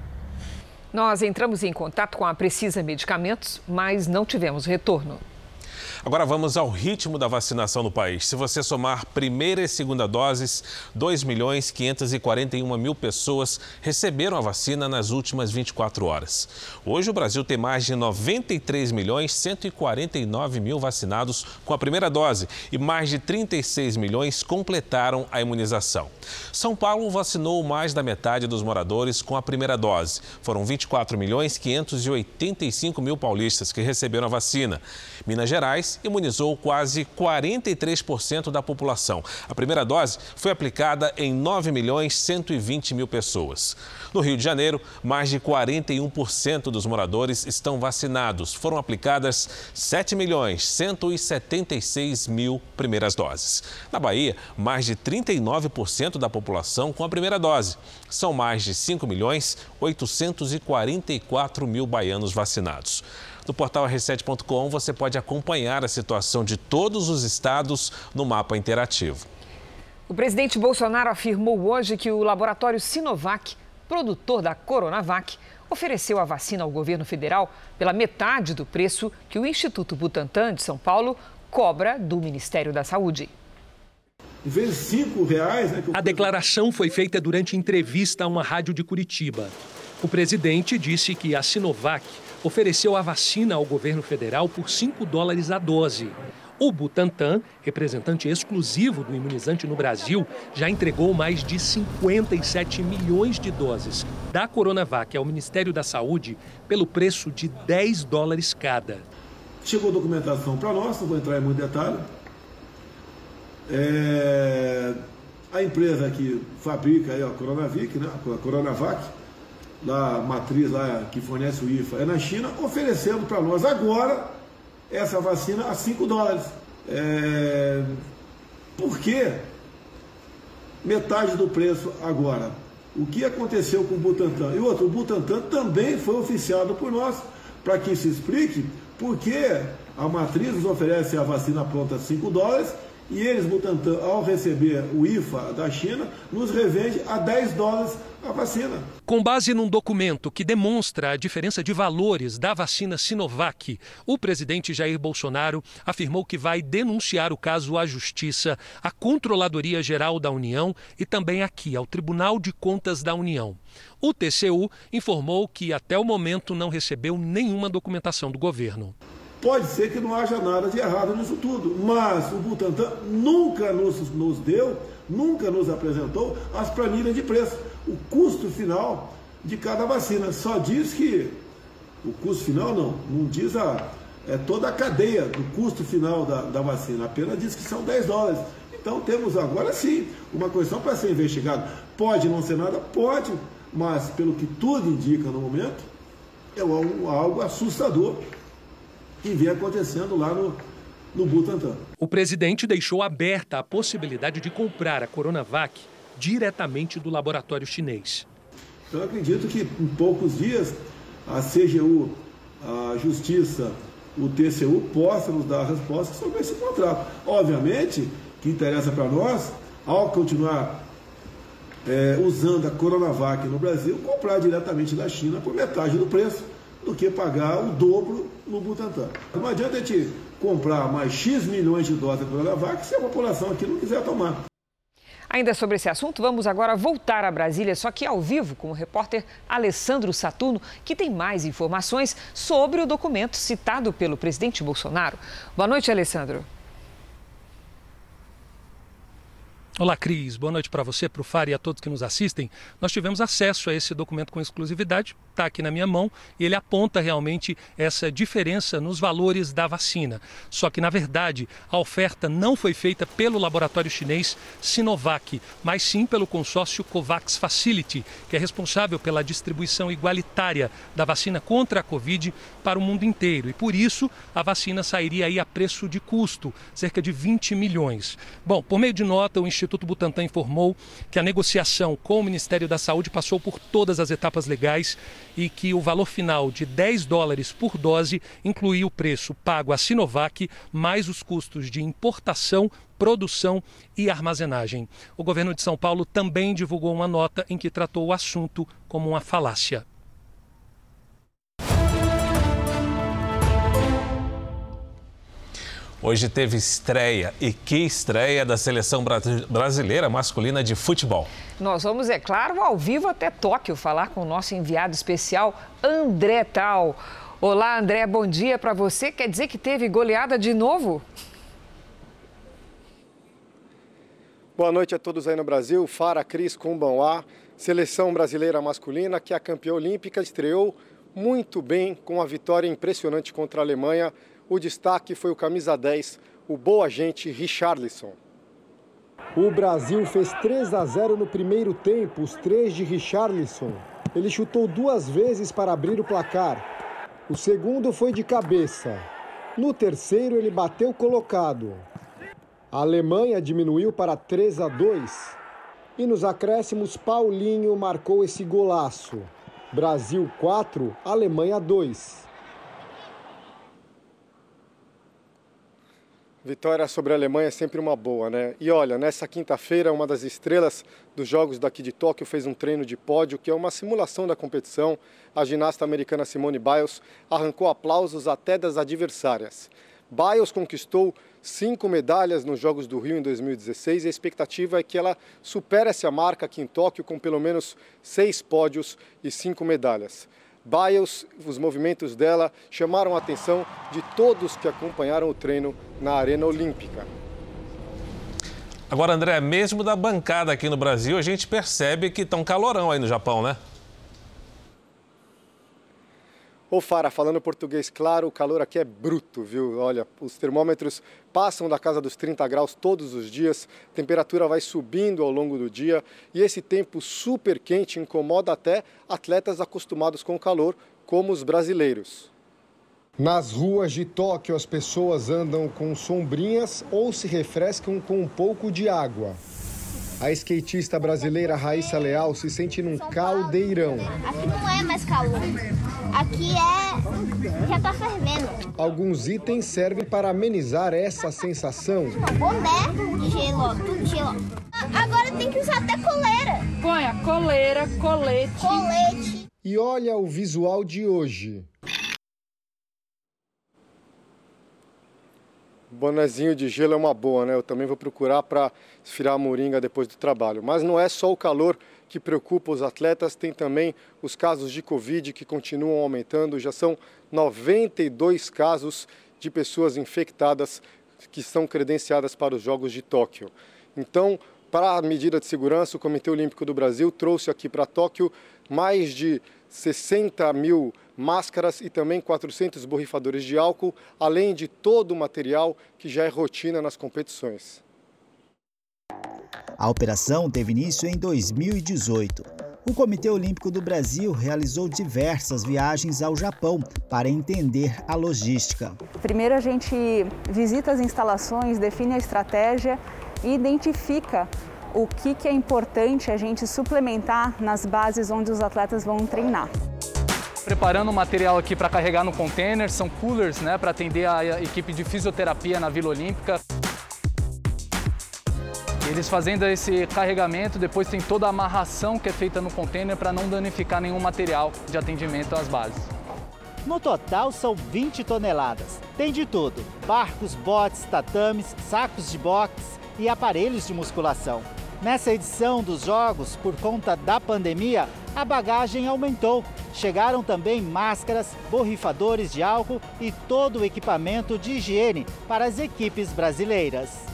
Nós entramos em contato com a Precisa Medicamentos, mas não tivemos retorno. Agora vamos ao ritmo da vacinação no país. Se você somar primeira e segunda doses, 2 milhões 541 mil pessoas receberam a vacina nas últimas 24 horas. Hoje o Brasil tem mais de 93 milhões 149 mil vacinados com a primeira dose e mais de 36 milhões completaram a imunização. São Paulo vacinou mais da metade dos moradores com a primeira dose. Foram 24 milhões 585 mil paulistas que receberam a vacina. Minas Gerais imunizou quase 43% da população. A primeira dose foi aplicada em 9 milhões 120 mil pessoas. No Rio de Janeiro, mais de 41% dos moradores estão vacinados. Foram aplicadas 7 milhões 176 mil primeiras doses. Na Bahia, mais de 39% da população com a primeira dose. São mais de 5 milhões 844 mil baianos vacinados. No portal r7.com você pode acompanhar a situação de todos os estados no mapa interativo. O presidente Bolsonaro afirmou hoje que o laboratório Sinovac, produtor da Coronavac, ofereceu a vacina ao governo federal pela metade do preço que o Instituto Butantan de São Paulo cobra do Ministério da Saúde. Reais, né, A declaração foi feita durante entrevista a uma rádio de Curitiba. O presidente disse que a Sinovac ofereceu a vacina ao governo federal por 5 dólares a dose. O Butantan, representante exclusivo do imunizante no Brasil, já entregou mais de 57 milhões de doses da Coronavac ao Ministério da Saúde pelo preço de 10 dólares cada. Chegou documentação para nós, não vou entrar em muito detalhe. É... A empresa que fabrica a Coronavac, né? a Coronavac, da matriz lá que fornece o IFA é na China, oferecendo para nós agora essa vacina a 5 dólares. É... Por metade do preço agora. O que aconteceu com o Butantan? E outro, o Butantan também foi oficiado por nós, para que se explique por que a matriz nos oferece a vacina pronta a 5 dólares e eles, Butantan, ao receber o IFA da China, nos revende a 10 dólares a vacina. Com base num documento que demonstra a diferença de valores da vacina Sinovac, o presidente Jair Bolsonaro afirmou que vai denunciar o caso à Justiça, à Controladoria Geral da União e também aqui ao Tribunal de Contas da União. O TCU informou que até o momento não recebeu nenhuma documentação do governo. Pode ser que não haja nada de errado nisso tudo, mas o Butantan nunca nos, nos deu, nunca nos apresentou as planilhas de preço, o custo final de cada vacina. Só diz que o custo final não, não diz a, é toda a cadeia do custo final da, da vacina, apenas diz que são 10 dólares. Então temos agora sim uma questão para ser investigada. Pode não ser nada? Pode, mas pelo que tudo indica no momento, é algo assustador que vem acontecendo lá no, no Butantan. O presidente deixou aberta a possibilidade de comprar a Coronavac diretamente do laboratório chinês. Então, eu acredito que em poucos dias a CGU, a Justiça, o TCU possam nos dar respostas sobre esse contrato. Obviamente, que interessa para nós, ao continuar é, usando a Coronavac no Brasil, comprar diretamente da China por metade do preço do que pagar o dobro no Butantan. Não adianta a gente comprar mais X milhões de doses de Coronavac se a população aqui não quiser tomar. Ainda sobre esse assunto, vamos agora voltar a Brasília, só que ao vivo, com o repórter Alessandro Saturno, que tem mais informações sobre o documento citado pelo presidente Bolsonaro. Boa noite, Alessandro. Olá, Cris. Boa noite para você, para o FAR e a todos que nos assistem. Nós tivemos acesso a esse documento com exclusividade, está aqui na minha mão, e ele aponta realmente essa diferença nos valores da vacina. Só que, na verdade, a oferta não foi feita pelo laboratório chinês Sinovac, mas sim pelo consórcio COVAX Facility, que é responsável pela distribuição igualitária da vacina contra a Covid para o mundo inteiro. E por isso, a vacina sairia aí a preço de custo, cerca de 20 milhões. Bom, por meio de nota, o Instituto Instituto Butantan informou que a negociação com o Ministério da Saúde passou por todas as etapas legais e que o valor final de 10 dólares por dose incluía o preço pago à Sinovac mais os custos de importação, produção e armazenagem. O governo de São Paulo também divulgou uma nota em que tratou o assunto como uma falácia. Hoje teve estreia e que estreia da seleção brasileira masculina de futebol. Nós vamos, é claro, ao vivo até Tóquio falar com o nosso enviado especial, André Tal. Olá, André, bom dia para você. Quer dizer que teve goleada de novo? Boa noite a todos aí no Brasil. Fara Cris Kumbanwá, seleção brasileira masculina que a campeã olímpica estreou muito bem com a vitória impressionante contra a Alemanha o destaque foi o camisa 10, o boa agente Richarlison. O Brasil fez 3 a 0 no primeiro tempo, os três de Richarlison. Ele chutou duas vezes para abrir o placar. O segundo foi de cabeça. No terceiro, ele bateu colocado. A Alemanha diminuiu para 3 a 2. E nos acréscimos, Paulinho marcou esse golaço. Brasil 4, Alemanha 2. Vitória sobre a Alemanha é sempre uma boa, né? E olha, nessa quinta-feira, uma das estrelas dos Jogos daqui de Tóquio fez um treino de pódio, que é uma simulação da competição. A ginasta americana Simone Biles arrancou aplausos até das adversárias. Biles conquistou cinco medalhas nos Jogos do Rio em 2016 e a expectativa é que ela supere essa marca aqui em Tóquio com pelo menos seis pódios e cinco medalhas. Biles, os movimentos dela chamaram a atenção de todos que acompanharam o treino na Arena Olímpica. Agora, André, mesmo da bancada aqui no Brasil, a gente percebe que está um calorão aí no Japão, né? Ô Fara, falando português claro, o calor aqui é bruto, viu? Olha, os termômetros passam da casa dos 30 graus todos os dias, a temperatura vai subindo ao longo do dia e esse tempo super quente incomoda até atletas acostumados com o calor, como os brasileiros. Nas ruas de Tóquio, as pessoas andam com sombrinhas ou se refrescam com um pouco de água. A skatista brasileira Raíssa Leal se sente num caldeirão. Aqui não é mais calor. Aqui é. já tá fervendo. Alguns itens servem para amenizar essa sensação. Boné de gelo, ó, tudo de gelo. Agora tem que usar até coleira. Ponha coleira, colete. Colete. E olha o visual de hoje. Bonezinho de gelo é uma boa, né? Eu também vou procurar para esfriar a moringa depois do trabalho. Mas não é só o calor que preocupa os atletas, tem também os casos de Covid que continuam aumentando. Já são 92 casos de pessoas infectadas que são credenciadas para os Jogos de Tóquio. Então, para a medida de segurança, o Comitê Olímpico do Brasil trouxe aqui para Tóquio mais de 60 mil máscaras e também 400 borrifadores de álcool, além de todo o material que já é rotina nas competições. A operação teve início em 2018. O Comitê Olímpico do Brasil realizou diversas viagens ao Japão para entender a logística. Primeiro, a gente visita as instalações, define a estratégia e identifica o que, que é importante a gente suplementar nas bases onde os atletas vão treinar. Preparando o material aqui para carregar no container, são coolers né, para atender a equipe de fisioterapia na Vila Olímpica. Eles fazendo esse carregamento, depois tem toda a amarração que é feita no container para não danificar nenhum material de atendimento às bases. No total são 20 toneladas. Tem de tudo: barcos, botes, tatames, sacos de boxe e aparelhos de musculação. Nessa edição dos Jogos, por conta da pandemia, a bagagem aumentou. Chegaram também máscaras, borrifadores de álcool e todo o equipamento de higiene para as equipes brasileiras.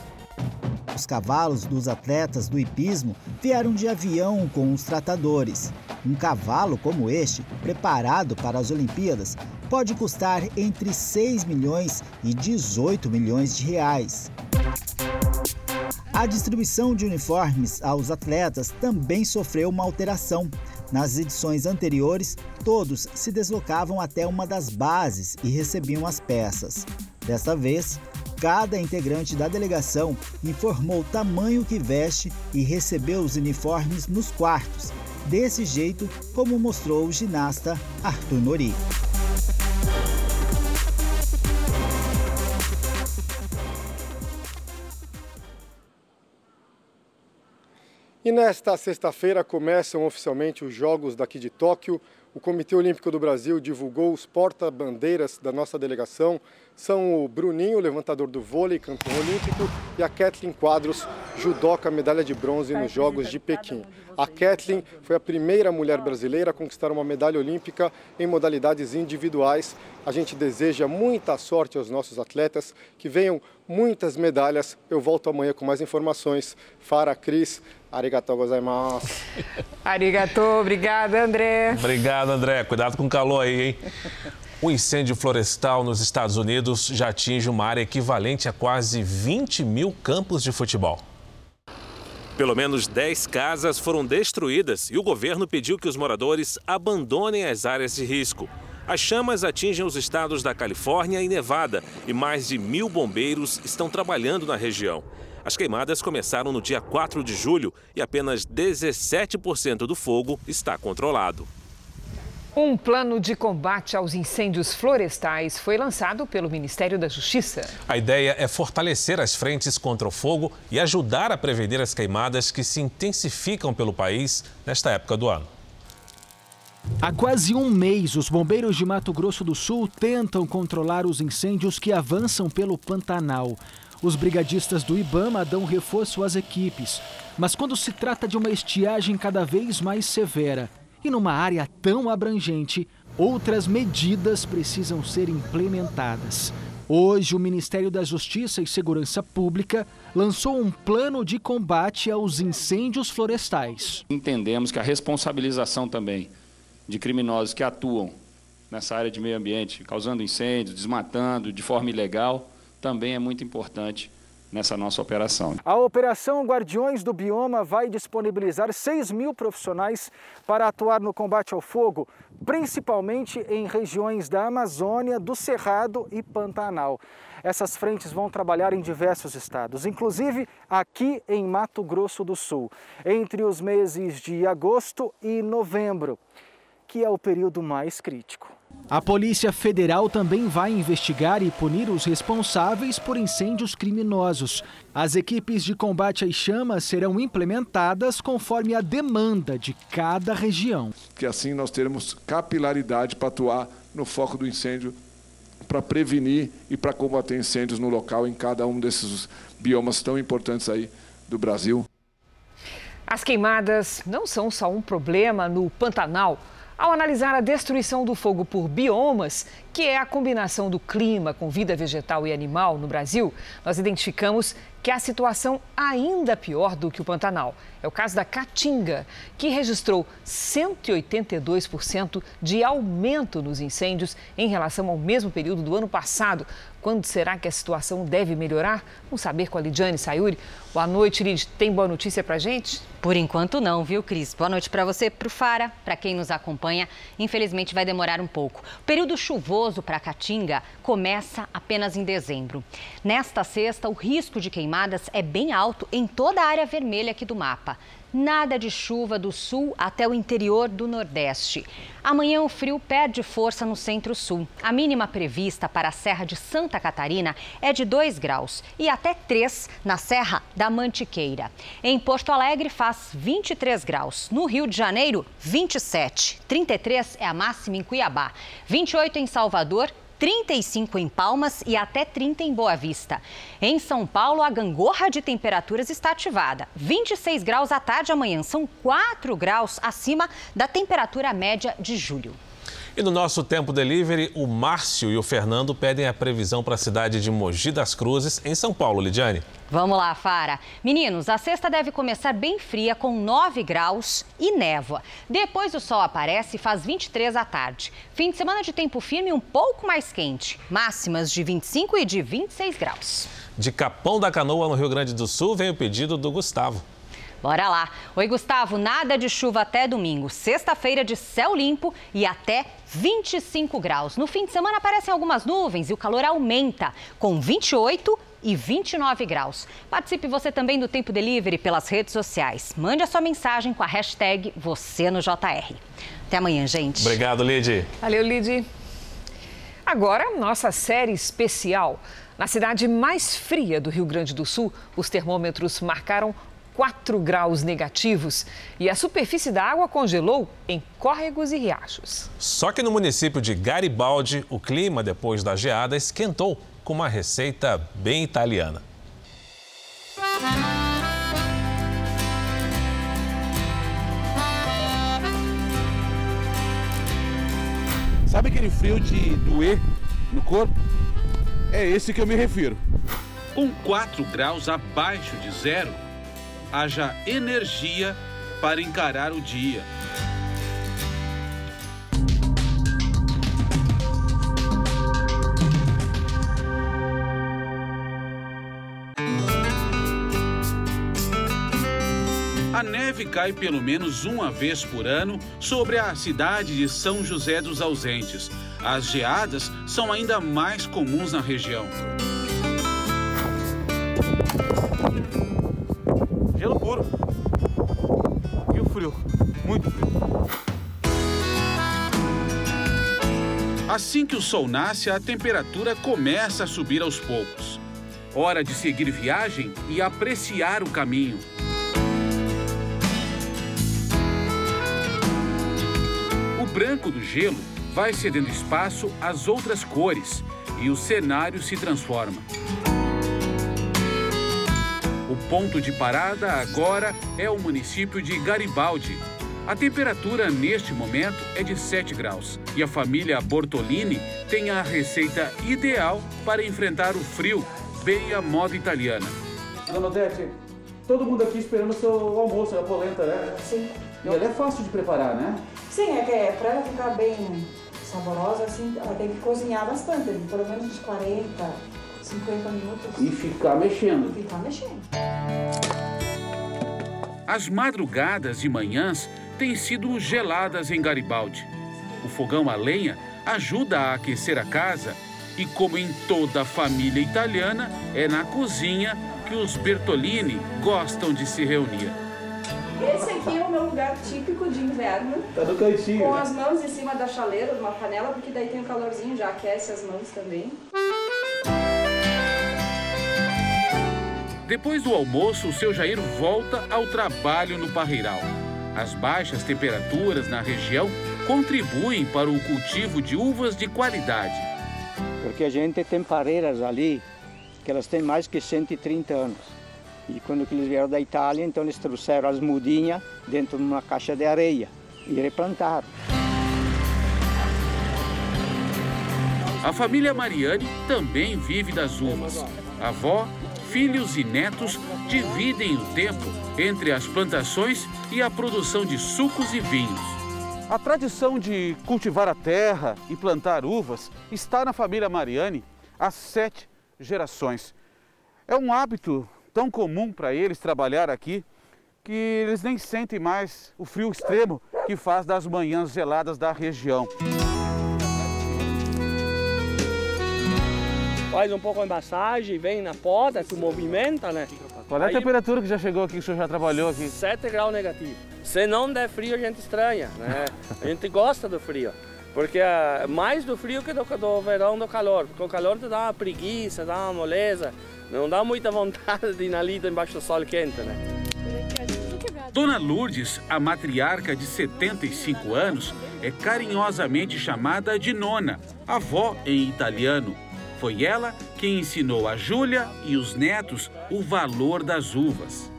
Os cavalos dos atletas do hipismo vieram de avião com os tratadores. Um cavalo como este, preparado para as Olimpíadas, pode custar entre 6 milhões e 18 milhões de reais. A distribuição de uniformes aos atletas também sofreu uma alteração. Nas edições anteriores, todos se deslocavam até uma das bases e recebiam as peças. Desta vez, cada integrante da delegação informou o tamanho que veste e recebeu os uniformes nos quartos, desse jeito como mostrou o ginasta Arthur Nori. E nesta sexta-feira começam oficialmente os Jogos daqui de Tóquio. O Comitê Olímpico do Brasil divulgou os porta-bandeiras da nossa delegação. São o Bruninho, levantador do vôlei, campeão olímpico, e a Kathleen Quadros, judoca, medalha de bronze nos Jogos de Pequim. A Kathleen foi a primeira mulher brasileira a conquistar uma medalha olímpica em modalidades individuais. A gente deseja muita sorte aos nossos atletas, que venham muitas medalhas. Eu volto amanhã com mais informações. Fara, Cris, arigatou gozaimasu. Arigatou, obrigada, André. Obrigado, André. Cuidado com o calor aí, hein? O incêndio florestal nos Estados Unidos já atinge uma área equivalente a quase 20 mil campos de futebol. Pelo menos 10 casas foram destruídas e o governo pediu que os moradores abandonem as áreas de risco. As chamas atingem os estados da Califórnia e Nevada e mais de mil bombeiros estão trabalhando na região. As queimadas começaram no dia 4 de julho e apenas 17% do fogo está controlado. Um plano de combate aos incêndios florestais foi lançado pelo Ministério da Justiça. A ideia é fortalecer as frentes contra o fogo e ajudar a prevenir as queimadas que se intensificam pelo país nesta época do ano. Há quase um mês, os bombeiros de Mato Grosso do Sul tentam controlar os incêndios que avançam pelo Pantanal. Os brigadistas do Ibama dão reforço às equipes, mas quando se trata de uma estiagem cada vez mais severa e numa área tão abrangente, outras medidas precisam ser implementadas. Hoje, o Ministério da Justiça e Segurança Pública lançou um plano de combate aos incêndios florestais. Entendemos que a responsabilização também de criminosos que atuam nessa área de meio ambiente, causando incêndios, desmatando de forma ilegal, também é muito importante nessa nossa operação. A Operação Guardiões do Bioma vai disponibilizar 6 mil profissionais para atuar no combate ao fogo, principalmente em regiões da Amazônia, do Cerrado e Pantanal. Essas frentes vão trabalhar em diversos estados, inclusive aqui em Mato Grosso do Sul, entre os meses de agosto e novembro, que é o período mais crítico. A Polícia Federal também vai investigar e punir os responsáveis por incêndios criminosos. As equipes de combate às chamas serão implementadas conforme a demanda de cada região. Que assim nós teremos capilaridade para atuar no foco do incêndio, para prevenir e para combater incêndios no local em cada um desses biomas tão importantes aí do Brasil. As queimadas não são só um problema no Pantanal. Ao analisar a destruição do fogo por biomas, que é a combinação do clima com vida vegetal e animal no Brasil, nós identificamos que a situação ainda pior do que o Pantanal. É o caso da Caatinga, que registrou 182% de aumento nos incêndios em relação ao mesmo período do ano passado. Quando será que a situação deve melhorar? Vamos saber com a Lidiane Sayuri. Boa noite, Lid. Tem boa notícia pra gente? Por enquanto não, viu, Cris? Boa noite para você, para o Fara, para quem nos acompanha. Infelizmente vai demorar um pouco. O período chuvoso para Caatinga começa apenas em dezembro. Nesta sexta, o risco de queimadas é bem alto em toda a área vermelha aqui do mapa. Nada de chuva do sul até o interior do Nordeste. Amanhã o frio perde força no centro-sul. A mínima prevista para a Serra de Santa Catarina é de 2 graus e até 3 na Serra da Mantiqueira. Em Porto Alegre faz 23 graus. No Rio de Janeiro, 27. 33 é a máxima em Cuiabá. 28 em Salvador 35 em Palmas e até 30 em Boa Vista. Em São Paulo, a gangorra de temperaturas está ativada. 26 graus à tarde amanhã, são 4 graus acima da temperatura média de julho. E no nosso Tempo Delivery, o Márcio e o Fernando pedem a previsão para a cidade de Mogi das Cruzes, em São Paulo, Lidiane. Vamos lá, Fara. Meninos, a sexta deve começar bem fria, com 9 graus e névoa. Depois o sol aparece e faz 23 à tarde. Fim de semana de tempo firme um pouco mais quente. Máximas de 25 e de 26 graus. De Capão da Canoa, no Rio Grande do Sul, vem o pedido do Gustavo. Bora lá. Oi, Gustavo. Nada de chuva até domingo. Sexta-feira de céu limpo e até 25 graus. No fim de semana aparecem algumas nuvens e o calor aumenta, com 28 e 29 graus. Participe você também do Tempo Delivery pelas redes sociais. Mande a sua mensagem com a hashtag você no JR. Até amanhã, gente. Obrigado, Lid. Valeu, Lid. Agora, nossa série especial. Na cidade mais fria do Rio Grande do Sul, os termômetros marcaram 4 graus negativos e a superfície da água congelou em córregos e riachos. Só que no município de Garibaldi, o clima depois da geada esquentou com uma receita bem italiana. Sabe aquele frio de doer no corpo? É esse que eu me refiro. Com 4 graus abaixo de zero, haja energia para encarar o dia. A neve cai pelo menos uma vez por ano sobre a cidade de São José dos Ausentes. As geadas são ainda mais comuns na região. Assim que o sol nasce, a temperatura começa a subir aos poucos. Hora de seguir viagem e apreciar o caminho. O branco do gelo vai cedendo espaço às outras cores e o cenário se transforma. O ponto de parada agora é o município de Garibaldi. A temperatura neste momento é de 7 graus e a família Bortolini tem a receita ideal para enfrentar o frio, bem à moda italiana. Dona Odete, todo mundo aqui esperando o seu almoço, a polenta, né? Sim. E ela é fácil de preparar, né? Sim, é que é, para ela ficar bem saborosa, assim, ela tem que cozinhar bastante, pelo menos uns 40, 50 minutos. E ficar mexendo. E ficar mexendo. As madrugadas e manhãs têm sido geladas em Garibaldi. O fogão a lenha ajuda a aquecer a casa E como em toda família italiana, é na cozinha que os Bertolini gostam de se reunir. Esse aqui é o meu lugar típico de inverno. Tá no cantinho. Com né? as mãos em cima da chaleira, de uma panela, porque daí tem o calorzinho, já aquece as mãos também. Depois do almoço, o seu Jair volta ao trabalho no Parreiral. As baixas temperaturas na região contribuem para o cultivo de uvas de qualidade. Porque a gente tem pareiras ali que elas têm mais que 130 anos. E quando eles vieram da Itália, então eles trouxeram as mudinhas dentro de uma caixa de areia e replantaram. A família Mariani também vive das uvas. A avó, filhos e netos dividem o tempo entre as plantações e a produção de sucos e vinhos. A tradição de cultivar a terra e plantar uvas está na família Mariani há sete gerações. É um hábito tão comum para eles trabalhar aqui que eles nem sentem mais o frio extremo que faz das manhãs geladas da região. Faz um pouco de massagem, vem na poda, se movimenta, né? Qual é a Aí- temperatura que já chegou aqui, que o senhor já trabalhou aqui? 7 graus negativo. Se não der frio, a gente estranha, né? A gente gosta do frio. Porque é mais do frio que do, do verão do calor. Porque o calor te dá uma preguiça, dá uma moleza. Não dá muita vontade de ir ali embaixo do sol quente, né? Dona Lourdes, a matriarca de 75 anos, é carinhosamente chamada de nona, avó em italiano. Foi ela quem ensinou a Júlia e os netos o valor das uvas.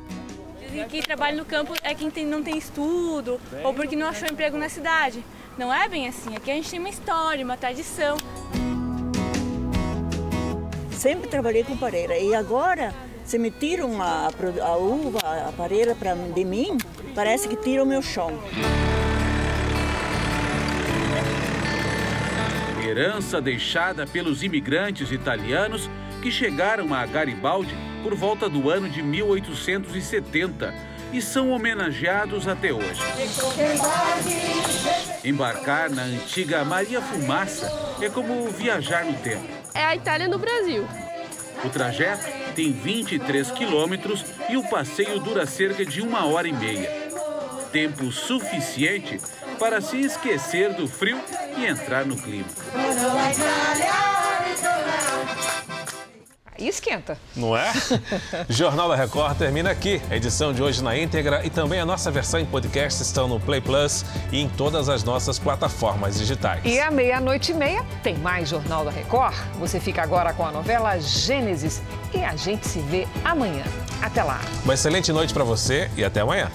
Dizem que quem trabalha no campo é quem tem- não tem estudo ou porque não achou emprego na cidade. Não é bem assim. Aqui a gente tem uma história, uma tradição. Sempre trabalhei com pareira e agora, se me tiram a, a uva, a pareira pra, de mim, parece que tiram o meu chão. Herança deixada pelos imigrantes italianos que chegaram a Garibaldi por volta do ano de 1870 e são homenageados até hoje. Embarcar na antiga Maria Fumaça é como viajar no tempo. É a Itália no Brasil. O trajeto tem 23 quilômetros e o passeio dura cerca de uma hora e meia. Tempo suficiente para se esquecer do frio e entrar no clima. Aí esquenta. Não é? Jornal da Record termina aqui. A edição de hoje na íntegra e também a nossa versão em podcast estão no Play Plus e em todas as nossas plataformas digitais. E à meia-noite e meia tem mais Jornal da Record. Você fica agora com a novela Gênesis e a gente se vê amanhã. Até lá. Uma excelente noite para você e até amanhã.